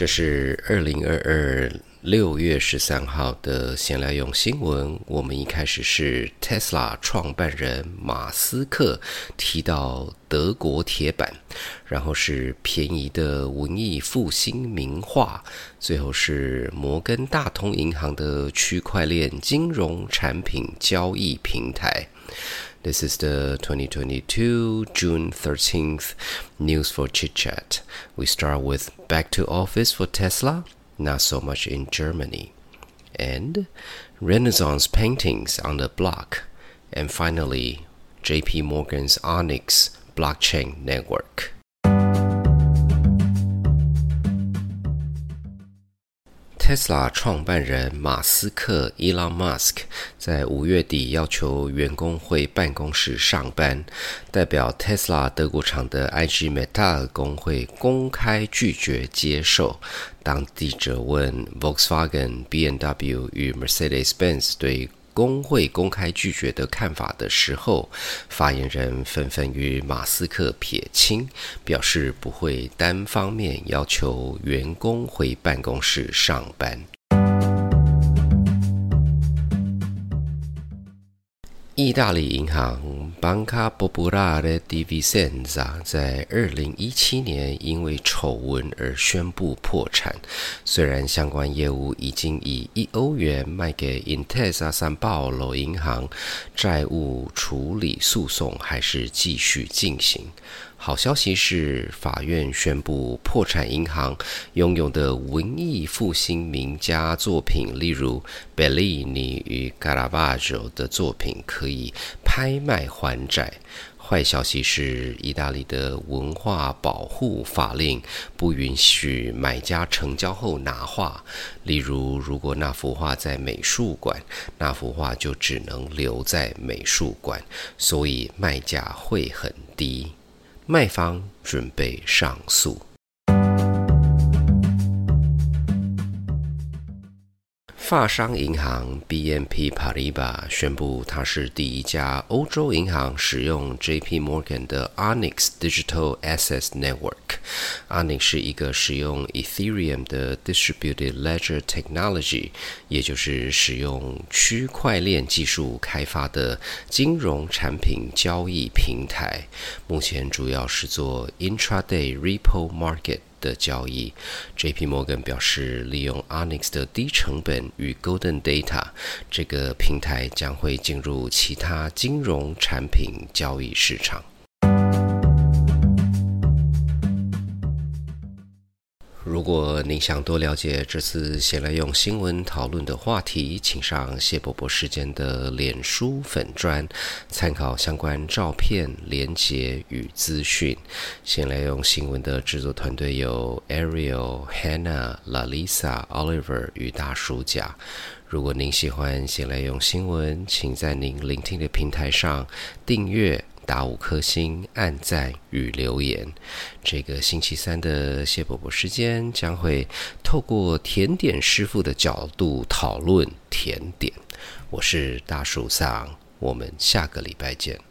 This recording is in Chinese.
这是二零二二六月十三号的闲聊用新闻。我们一开始是 Tesla 创办人马斯克提到德国铁板，然后是便宜的文艺复兴名画，最后是摩根大通银行的区块链金融产品交易平台。This is the 2022 June 13th news for Chit Chat. We start with back to office for Tesla, not so much in Germany, and Renaissance paintings on the block, and finally, JP Morgan's Onyx blockchain network. Tesla 创办人马斯克 （Elon Musk） 在五月底要求员工回办公室上班，代表 Tesla 德国厂的 IG Metall 工会公开拒绝接受。当记者问 Volkswagen、B&W 与 Mercedes-Benz 对工会公开拒绝的看法的时候，发言人纷纷与马斯克撇清，表示不会单方面要求员工回办公室上班。意大利银行 Banca Popolare di Vicenza 在二零一七年因为丑闻而宣布破产。虽然相关业务已经以一欧元卖给 Intesa Sanpaolo 银行，债务处理诉讼还是继续进行。好消息是，法院宣布破产银行拥有的文艺复兴名家作品，例如贝利尼与卡拉巴乔的作品，可以拍卖还债。坏消息是，意大利的文化保护法令不允许买家成交后拿画。例如，如果那幅画在美术馆，那幅画就只能留在美术馆，所以卖价会很低。卖方准备上诉。发商银行 BNP Paribas 宣布，它是第一家欧洲银行使用 JP Morgan 的 Onyx Digital Assets Network。Onyx 是一个使用 Ethereum 的 Distributed Ledger Technology，也就是使用区块链技术开发的金融产品交易平台。目前主要是做 Intraday Repo Market。的交易，J.P. Morgan 表示，利用 Onyx 的低成本与 Golden Data 这个平台将会进入其他金融产品交易市场。如果您想多了解这次闲来用新闻讨论的话题，请上谢伯伯时间的脸书粉砖，参考相关照片、连结与资讯。闲来用新闻的制作团队有 Ariel、Hannah、Lalisa、Oliver 与大叔甲。如果您喜欢闲来用新闻，请在您聆听的平台上订阅。打五颗星、按赞与留言。这个星期三的谢伯伯时间将会透过甜点师傅的角度讨论甜点。我是大树桑，我们下个礼拜见。